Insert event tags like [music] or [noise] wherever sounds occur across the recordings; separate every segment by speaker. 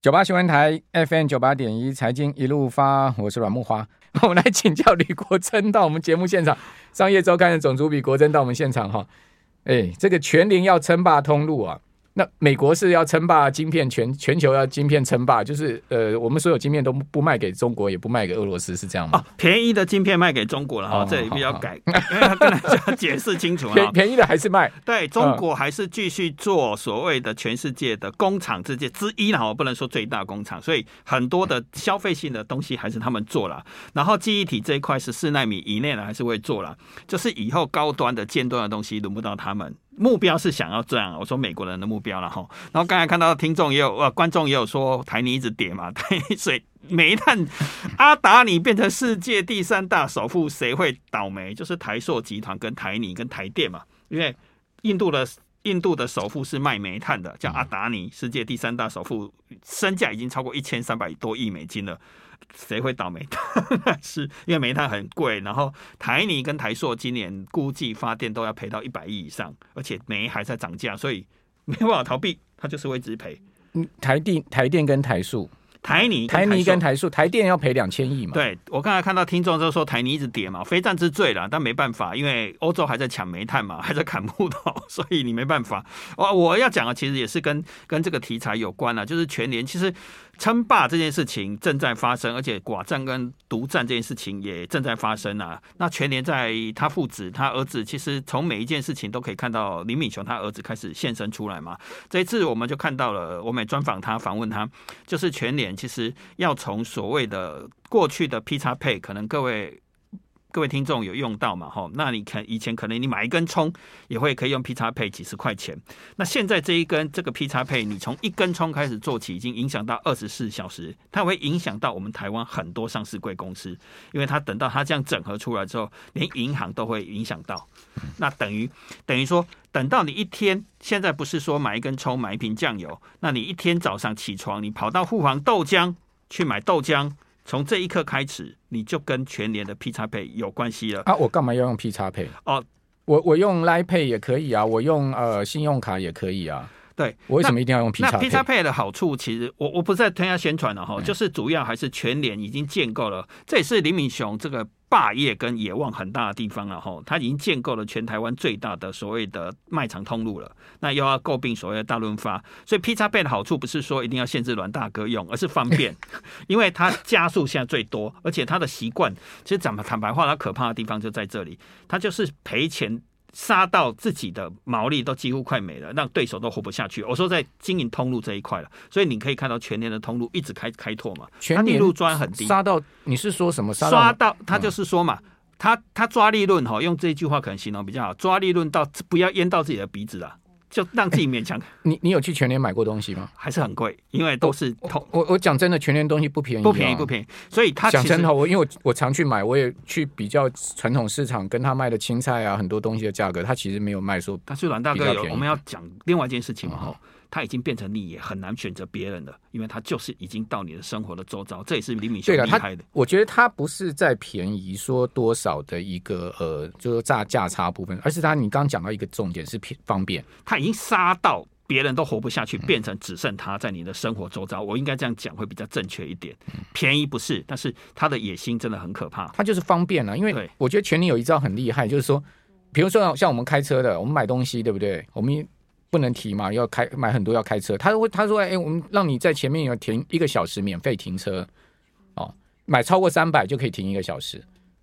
Speaker 1: 九八新闻台 FM 九八点一财经一路发，我是阮木花。[laughs] 我们来请教李国珍到我们节目现场，商业周刊的总主笔国珍到我们现场哈。哎，这个全龄要称霸通路啊。那美国是要称霸晶片，全全球要晶片称霸，就是呃，我们所有晶片都不卖给中国，也不卖给俄罗斯，是这样吗？
Speaker 2: 哦，便宜的晶片卖给中国了哈，哦、这里比较改，[laughs] 跟大家解释清楚啊。[laughs]
Speaker 1: 便便宜的还是卖，
Speaker 2: 对中国还是继续做所谓的全世界的工厂之界之一了，我不能说最大工厂，所以很多的消费性的东西还是他们做了。然后记忆体这一块是四纳米以内的，还是会做了，就是以后高端的尖端的东西轮不到他们。目标是想要这样，我说美国人的目标了哈。然后刚才看到听众也有呃，观众也有说台泥一直跌嘛，[laughs] 台水煤炭阿达尼变成世界第三大首富，谁会倒霉？就是台塑集团跟台泥跟台电嘛。因为印度的印度的首富是卖煤炭的，叫阿达尼，世界第三大首富，身价已经超过一千三百多亿美金了。谁会倒霉？[laughs] 是因为煤炭很贵，然后台泥跟台塑今年估计发电都要赔到一百亿以上，而且煤还在涨价，所以没办法逃避，它就是会一直赔。
Speaker 1: 嗯，台电、台电跟台塑。
Speaker 2: 台泥、
Speaker 1: 台泥跟台塑，台电要赔两千亿嘛？
Speaker 2: 对，我刚才看到听众就说台泥一直跌嘛，非战之罪了，但没办法，因为欧洲还在抢煤炭嘛，[laughs] 还在砍木头，所以你没办法。我我要讲的其实也是跟跟这个题材有关了，就是全联其实称霸这件事情正在发生，而且寡占跟独占这件事情也正在发生啊。那全联在他父子、他儿子，其实从每一件事情都可以看到林敏雄他儿子开始现身出来嘛。这一次我们就看到了，我们也专访他，访问他，就是全联。其实要从所谓的过去的 P 叉配，可能各位各位听众有用到嘛？吼，那你看以前可能你买一根葱也会可以用 P 叉配几十块钱，那现在这一根这个 P 叉配，你从一根葱开始做起，已经影响到二十四小时，它会影响到我们台湾很多上市贵公司，因为它等到它这样整合出来之后，连银行都会影响到，那等于等于说。等到你一天，现在不是说买一根葱买一瓶酱油，那你一天早上起床，你跑到富航豆浆去买豆浆，从这一刻开始，你就跟全年的 P 叉 Pay 有关系了。
Speaker 1: 啊，我干嘛要用 P 叉 Pay？哦，我我用 Line Pay 也可以啊，我用呃信用卡也可以啊。
Speaker 2: 对，
Speaker 1: 我为什么一定要用 P 叉？
Speaker 2: 那 P 叉 Pay 的好处，其实我我不再添加宣传了哈，就是主要还是全联已经建构了，这也是林敏雄这个。霸业跟野望很大的地方了哈，他已经建构了全台湾最大的所谓的卖场通路了。那又要诟病所谓的大润发，所以 P 叉 Pay 的好处不是说一定要限制阮大哥用，而是方便，[laughs] 因为它加速现在最多，而且他的习惯，其实讲坦白话，他可怕的地方就在这里，他就是赔钱。杀到自己的毛利都几乎快没了，让对手都活不下去。我说在经营通路这一块了，所以你可以看到全年的通路一直开开拓嘛，全年利润抓很低，
Speaker 1: 杀到你是说什么？杀
Speaker 2: 到，到他就是说嘛，嗯、他他抓利润哈，用这句话可能形容比较好，抓利润到不要淹到自己的鼻子了。就让自己勉强。[laughs]
Speaker 1: 你你有去全年买过东西吗？
Speaker 2: 还是很贵，因为都是同。
Speaker 1: 我我讲真的，全年东西不便宜，
Speaker 2: 不便宜不便宜。所以他
Speaker 1: 讲真的，我因为我我常去买，我也去比较传统市场跟他卖的青菜啊，很多东西的价格，他其实没有卖说。
Speaker 2: 但是阮大哥有，我们要讲另外一件事情嘛哈。嗯他已经变成你也很难选择别人了，因为他就是已经到你的生活的周遭，这也是李敏秀厉害的。
Speaker 1: 我觉得他不是在便宜说多少的一个呃，就是价价差部分，而是他你刚刚讲到一个重点是便方便，
Speaker 2: 他已经杀到别人都活不下去，变成只剩他在你的生活周遭。嗯、我应该这样讲会比较正确一点。便宜不是，但是他的野心真的很可怕。
Speaker 1: 他就是方便啊，因为我觉得全年有一招很厉害，就是说，比如说像我们开车的，我们买东西对不对？我们。不能提嘛，要开买很多要开车。他会他说：“哎、欸，我们让你在前面有停一个小时免费停车，哦，买超过三百就可以停一个小时，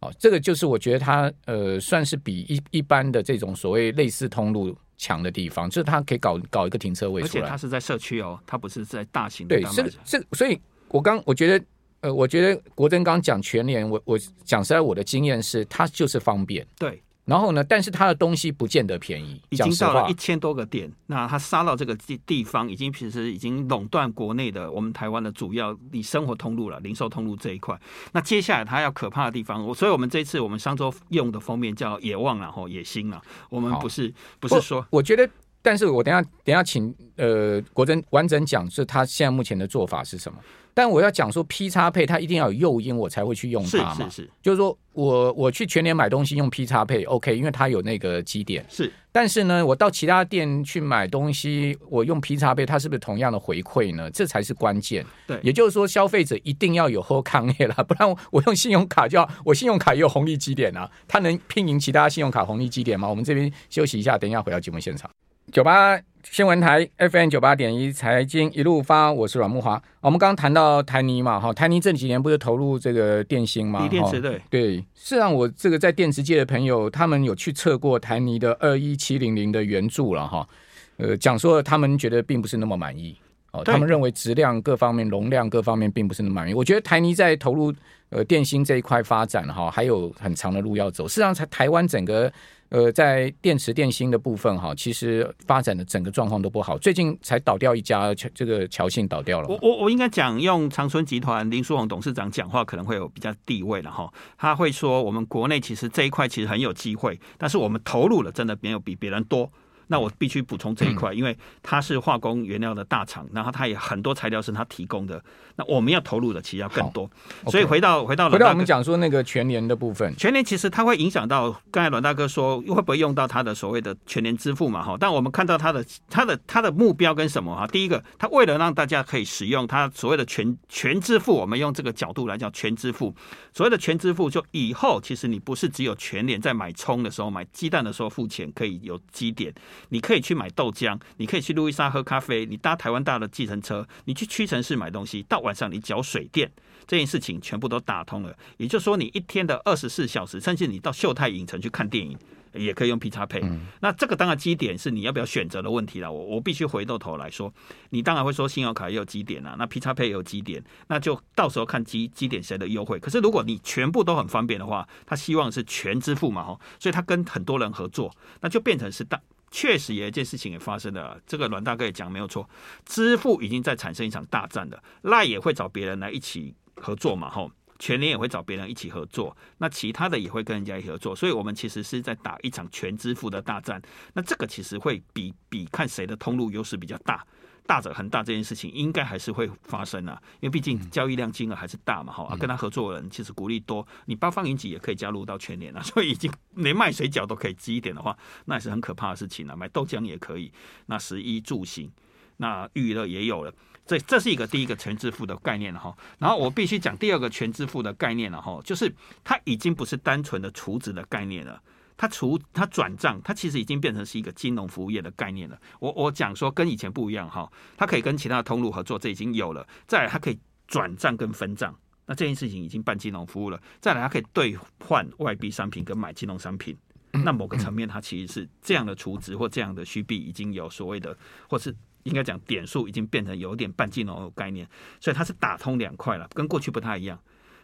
Speaker 1: 哦，这个就是我觉得他呃算是比一一般的这种所谓类似通路强的地方，就是它可以搞搞一个停车位出来，
Speaker 2: 而且他是在社区哦，它不是在大型的。
Speaker 1: 对，是是，所以我刚我觉得呃，我觉得国珍刚讲全年，我我讲实在我的经验是，它就是方便，
Speaker 2: 对。”
Speaker 1: 然后呢？但是它的东西不见得便宜。
Speaker 2: 已经到了一千多个店，那它杀到这个地地方，已经其实已经垄断国内的我们台湾的主要你生活通路了，零售通路这一块。那接下来它要可怕的地方，我所以我们这次我们上周用的封面叫野望然后野心啊，我们不是不是说，
Speaker 1: 我觉得但是我等下等下请呃国珍完整讲，是他现在目前的做法是什么？但我要讲说，P 叉配它一定要有诱因，我才会去用它嘛。
Speaker 2: 是是是，
Speaker 1: 就是说我我去全年买东西用 P 叉配，OK，因为它有那个基点。
Speaker 2: 是，
Speaker 1: 但是呢，我到其他店去买东西，我用 P 叉配，它是不是同样的回馈呢？这才是关键。
Speaker 2: 对，
Speaker 1: 也就是说，消费者一定要有后抗业了，[laughs] 不然我用信用卡就要，我信用卡也有红利基点啊，它能拼赢其他信用卡红利基点吗？我们这边休息一下，等一下回到节目现场。九八新闻台 FM 九八点一财经一路发，我是阮木华。我们刚刚谈到台泥嘛，哈，台泥这几年不是投入这个电芯嘛？
Speaker 2: 锂电池对
Speaker 1: 对。事实上，我这个在电池界的朋友，他们有去测过台泥的二一七零零的圆柱了哈。呃，讲说他们觉得并不是那么满意哦，他们认为质量各方面、容量各方面并不是那么满意。我觉得台泥在投入呃电芯这一块发展哈，还有很长的路要走。事实上，台台湾整个。呃，在电池电芯的部分哈，其实发展的整个状况都不好。最近才倒掉一家，这个侨信倒掉了。
Speaker 2: 我我我应该讲，用长春集团林书鸿董事长讲话可能会有比较地位了哈。他会说，我们国内其实这一块其实很有机会，但是我们投入了真的没有比别人多。那我必须补充这一块，因为它是化工原料的大厂，然后它也很多材料是它提供的。那我们要投入的其实要更多。所以回到回到
Speaker 1: 回到我们讲说那个全年的部分，
Speaker 2: 全年其实它会影响到刚才阮大哥说会不会用到它的所谓的全年支付嘛？哈，但我们看到它的它的它的目标跟什么哈？第一个，它为了让大家可以使用它所谓的全全支付，我们用这个角度来讲全支付。所谓的全支付，就以后其实你不是只有全年在买葱的时候、买鸡蛋的时候付钱可以有积点。你可以去买豆浆，你可以去路易莎喝咖啡，你搭台湾大的计程车，你去屈臣氏买东西，到晚上你缴水电，这件事情全部都打通了。也就是说，你一天的二十四小时，甚至你到秀泰影城去看电影，也可以用 P 叉 Pay。那这个当然基点是你要不要选择的问题了。我我必须回过头来说，你当然会说信用卡也有基点啊，那 P 叉 Pay 也有基点，那就到时候看基基点谁的优惠。可是如果你全部都很方便的话，他希望是全支付嘛，吼，所以他跟很多人合作，那就变成是大。确实有一件事情也发生了，这个阮大哥也讲没有错，支付已经在产生一场大战了。赖也会找别人来一起合作嘛，吼，全联也会找别人一起合作，那其他的也会跟人家一起合作，所以我们其实是在打一场全支付的大战。那这个其实会比比看谁的通路优势比较大。大者恒大这件事情应该还是会发生啊，因为毕竟交易量金额还是大嘛，哈、啊，跟他合作的人其实鼓励多，你八方云集也可以加入到全联啊，[laughs] 所以已经连卖水饺都可以积一点的话，那也是很可怕的事情啊。买豆浆也可以，那十一住行，那娱乐也有了，这这是一个第一个全支付的概念了哈。然后我必须讲第二个全支付的概念了哈，就是它已经不是单纯的储值的概念了。它除它转账，它其实已经变成是一个金融服务业的概念了。我我讲说跟以前不一样哈，它可以跟其他的通路合作，这已经有了。再来，它可以转账跟分账，那这件事情已经办金融服务了。再来，它可以兑换外币商品跟买金融商品。[clears throat] 那某个层面，它其实是这样的储值或这样的虚币已经有所谓的，或是应该讲点数已经变成有点半金融的概念，所以它是打通两块了，跟过去不太一样。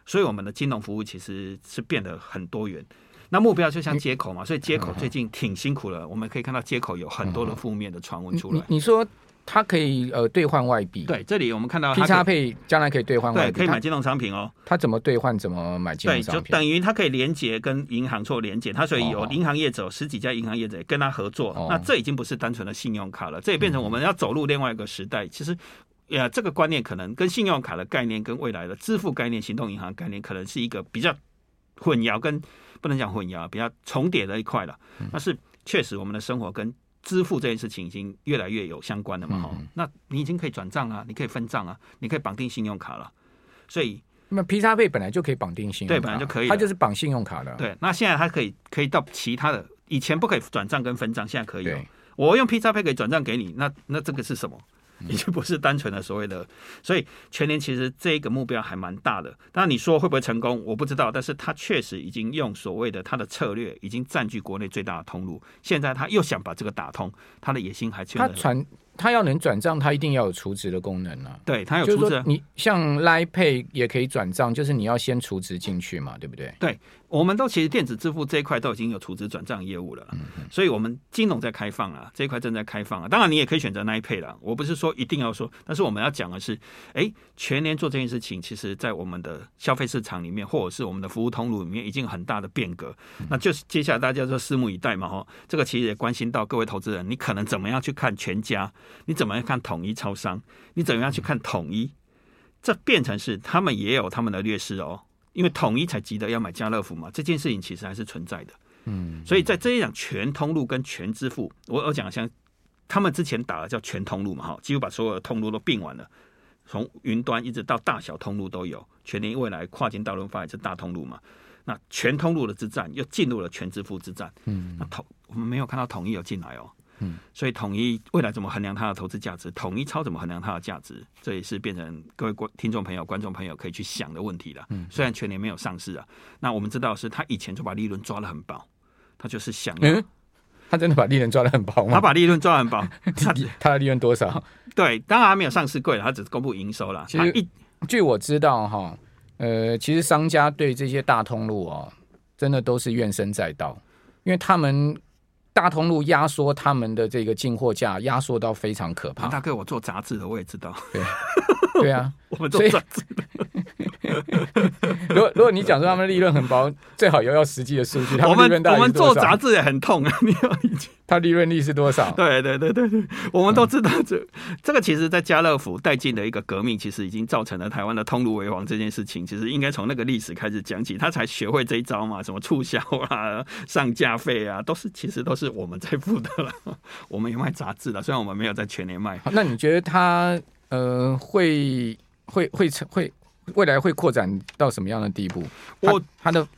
Speaker 2: 所以我们的金融服务其实是变得很多元。那目标就像接口嘛，所以接口最近挺辛苦的。我们可以看到接口有很多的负面的传闻出来。
Speaker 1: 你说它可以呃兑换外币？
Speaker 2: 对，这里我们看到
Speaker 1: P 叉配将来可以兑换外币，
Speaker 2: 可以买金融商品哦。
Speaker 1: 它怎么兑换？怎么买金融商品？
Speaker 2: 对，就等于它可以连接跟银行做连接。它所以有银行业者十几家银行业者跟他合作。那这已经不是单纯的信用卡了，这也变成我们要走入另外一个时代。其实呀，这个观念可能跟信用卡的概念跟未来的支付概念、行动银行概念可能是一个比较混淆跟。不能讲混淆，比较重叠的一块了。但是确实，我们的生活跟支付这件事情已经越来越有相关的嘛。哈、嗯，那你已经可以转账啊，你可以分账啊，你可以绑定信用卡了。所以，
Speaker 1: 那 P 叉费本来就可以绑定信用卡，
Speaker 2: 对，本来就可以，
Speaker 1: 它就是绑信用卡的。
Speaker 2: 对，那现在它可以可以到其他的，以前不可以转账跟分账，现在可以。我用 P 叉费可以转账给你，那那这个是什么？已经不是单纯的所谓的，所以全年其实这个目标还蛮大的。当然你说会不会成功，我不知道。但是他确实已经用所谓的他的策略，已经占据国内最大的通路。现在他又想把这个打通，他的野心还缺。
Speaker 1: 他传它要能转账，它一定要有储值的功能啊。
Speaker 2: 对，它有储值。
Speaker 1: 你像 Line Pay 也可以转账，就是你要先储值进去嘛，对不对？
Speaker 2: 对。我们都其实电子支付这一块都已经有储值转账业务了，嗯所以我们金融在开放啊，这一块正在开放啊。当然你也可以选择 Line Pay 了，我不是说一定要说，但是我们要讲的是，哎，全年做这件事情，其实在我们的消费市场里面，或者是我们的服务通路里面，已经有很大的变革。那就是接下来大家就拭目以待嘛，哈，这个其实也关心到各位投资人，你可能怎么样去看全家，你怎么样看统一超商，你怎么样去看统一，这变成是他们也有他们的劣势哦。因为统一才急得要买家乐福嘛，这件事情其实还是存在的。嗯，所以在这一讲全通路跟全支付，我我讲像他们之前打的叫全通路嘛，哈，几乎把所有的通路都并完了，从云端一直到大小通路都有。全年未来跨境大润发也是大通路嘛，那全通路的之战又进入了全支付之战。嗯，那统我们没有看到统一有进来哦。嗯，所以统一未来怎么衡量它的投资价值？统一超怎么衡量它的价值？这也是变成各位观听众朋友、观众朋友可以去想的问题了。嗯，虽然全年没有上市啊，那我们知道是他以前就把利润抓得很薄，他就是想要，
Speaker 1: 嗯，他真的把利润抓得很薄吗？
Speaker 2: 他把利润抓得很薄，[laughs]
Speaker 1: 他他的利润多少？
Speaker 2: 对，当然还没有上市贵了，他只是公布营收了。
Speaker 1: 其实一据我知道哈，呃，其实商家对这些大通路哦，真的都是怨声载道，因为他们。大通路压缩他们的这个进货价，压缩到非常可怕。
Speaker 2: 大哥，我做杂志的，我也知道。
Speaker 1: 对，[laughs] 对啊，[laughs]
Speaker 2: 我们做杂志的。[laughs]
Speaker 1: 如果如果你讲说他们利润很薄，最好要要实际的数据。[laughs]
Speaker 2: 我们我们做杂志也很痛啊，你要理解。
Speaker 1: 它利润率是多少？
Speaker 2: 对对对对对，我们都知道这、嗯、这个其实，在家乐福带进的一个革命，其实已经造成了台湾的通路为王这件事情。其实应该从那个历史开始讲起，他才学会这一招嘛，什么促销啊、上架费啊，都是其实都是我们在付的了。我们也卖杂志的，虽然我们没有在全年卖。
Speaker 1: 那你觉得他呃会会会成会未来会扩展到什么样的地步？我他，他的。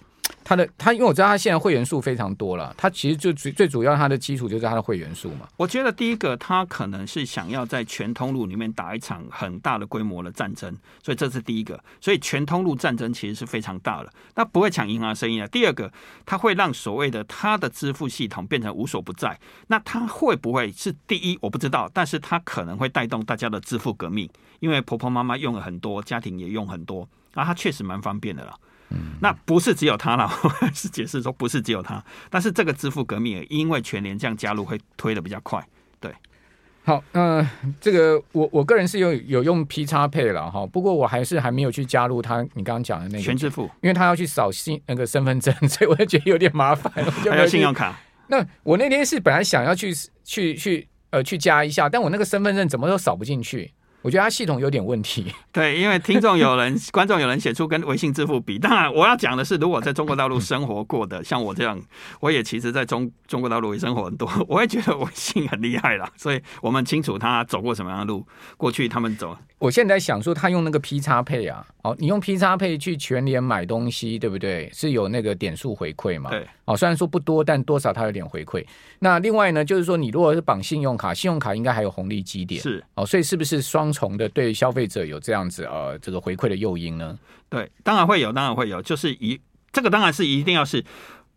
Speaker 1: 他的他，因为我知道他现在会员数非常多了，他其实就最最主要，他的基础就是他的会员数嘛。
Speaker 2: 我觉得第一个，他可能是想要在全通路里面打一场很大的规模的战争，所以这是第一个。所以全通路战争其实是非常大的，那不会抢银行生意啊。第二个，他会让所谓的他的支付系统变成无所不在。那他会不会是第一？我不知道，但是他可能会带动大家的支付革命，因为婆婆妈妈用了很多，家庭也用很多，啊，他确实蛮方便的了啦。那不是只有他了，[laughs] 是解释说不是只有他，但是这个支付革命也因为全联这样加入会推的比较快。对，
Speaker 1: 好，嗯、呃，这个我我个人是有有用 P 叉 Pay 了哈，不过我还是还没有去加入他你刚刚讲的那个
Speaker 2: 全支付，
Speaker 1: 因为他要去扫信那个身份证，[laughs] 所以我就觉得有点麻烦。[laughs]
Speaker 2: 还有信用卡。
Speaker 1: 那我那天是本来想要去去去呃去加一下，但我那个身份证怎么都扫不进去。我觉得它系统有点问题。[laughs]
Speaker 2: 对，因为听众有人、[laughs] 观众有人写出跟微信支付比。当然，我要讲的是，如果在中国大陆生活过的，像我这样，我也其实在中中国大陆也生活很多，我也觉得微信很厉害啦。[laughs] 所以我们清楚他走过什么样的路，过去他们走。
Speaker 1: 我现在想说，他用那个 P 叉 Pay 啊，哦，你用 P 叉 Pay 去全联买东西，对不对？是有那个点数回馈嘛？
Speaker 2: 对。
Speaker 1: 哦，虽然说不多，但多少它有点回馈。那另外呢，就是说你如果是绑信用卡，信用卡应该还有红利积点。
Speaker 2: 是。
Speaker 1: 哦，所以是不是双重的对消费者有这样子呃这个回馈的诱因呢？
Speaker 2: 对，当然会有，当然会有。就是一这个当然是一定要是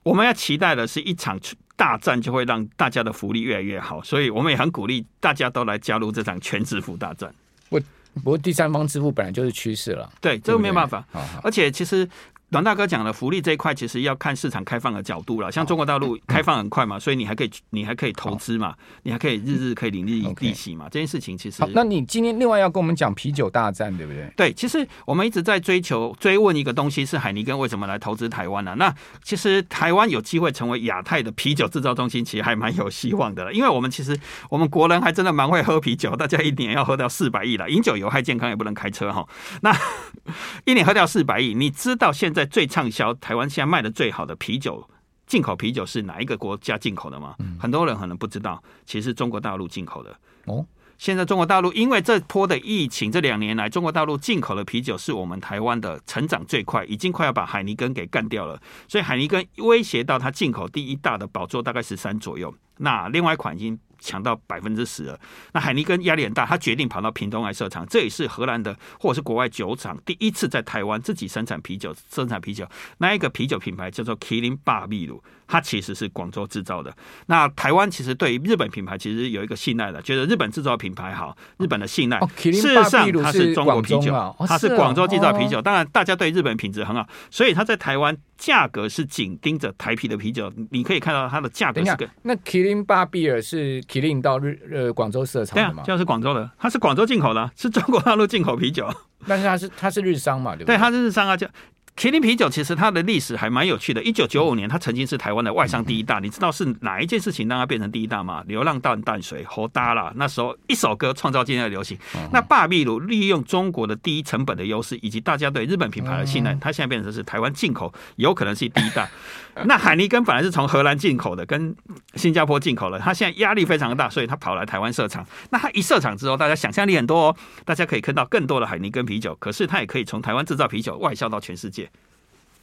Speaker 2: 我们要期待的是一场大战，就会让大家的福利越来越好。所以我们也很鼓励大家都来加入这场全支付大战。
Speaker 1: 我。不过第三方支付本来就是趋势了，
Speaker 2: 对，这个没有办法。而且其实。阮大哥讲的福利这一块，其实要看市场开放的角度了。像中国大陆开放很快嘛，所以你还可以，你还可以投资嘛，你还可以日日可以领利利息嘛。这件事情其实……
Speaker 1: 好，那你今天另外要跟我们讲啤酒大战，对不对？
Speaker 2: 对，其实我们一直在追求、追问一个东西，是海尼根为什么来投资台湾呢？那其实台湾有机会成为亚太的啤酒制造中心，其实还蛮有希望的了。因为我们其实我们国人还真的蛮会喝啤酒，大家一年要喝掉四百亿了。饮酒有害健康，也不能开车哈。那 [laughs] 一年喝掉四百亿，你知道现在最畅销？台湾现在卖的最好的啤酒，进口啤酒是哪一个国家进口的吗？嗯、很多人可能不知道，其实是中国大陆进口的。哦，现在中国大陆因为这波的疫情，这两年来中国大陆进口的啤酒是我们台湾的成长最快，已经快要把海尼根给干掉了。所以海尼根威胁到它进口第一大的宝座大概十三左右。那另外一款已经抢到百分之十了。那海尼根压力很大，他决定跑到屏东来设厂，这也是荷兰的或者是国外酒厂第一次在台湾自己生产啤酒，生产啤酒。那一个啤酒品牌叫做麒麟霸秘鲁，它其实是广州制造的。那台湾其实对于日本品牌其实有一个信赖的，觉得日本制造品牌好，日本的信赖。
Speaker 1: 哦、
Speaker 2: 事实上，它是中国啤酒，哦、它是广州制造啤酒。
Speaker 1: 哦、
Speaker 2: 当然，大家对日本品质很好，所以它在台湾价格是紧盯着台啤的啤酒。你可以看到它的价格是个。
Speaker 1: 那麒麟霸秘尔是麒麟到日呃广州设厂的吗？
Speaker 2: 对啊，就是广州的，它是广州进口的，是中国大陆进口啤酒。
Speaker 1: 但是它是它是日商嘛，对不对？
Speaker 2: 对，它是日商啊，就。麒麟啤酒其实它的历史还蛮有趣的。一九九五年，它曾经是台湾的外商第一大。你知道是哪一件事情让它变成第一大吗？流浪淡淡水，好大啦。那时候一首歌创造今天的流行。那霸秘鲁利用中国的低成本的优势，以及大家对日本品牌的信任，它现在变成是台湾进口，有可能是第一大。[laughs] 那海尼根本来是从荷兰进口的，跟新加坡进口的，它现在压力非常大，所以它跑来台湾设厂。那它一设厂之后，大家想象力很多哦，大家可以看到更多的海尼根啤酒。可是它也可以从台湾制造啤酒外销到全世界。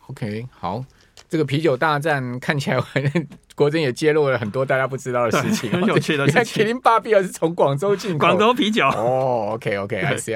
Speaker 1: OK，好，这个啤酒大战看起来，[laughs] 国珍也揭露了很多大家不知道的事情，
Speaker 2: 很有趣的事情。[laughs]
Speaker 1: 麒麟芭比尔是从广州进口，
Speaker 2: 广州啤酒。
Speaker 1: 哦，OK，OK，I see。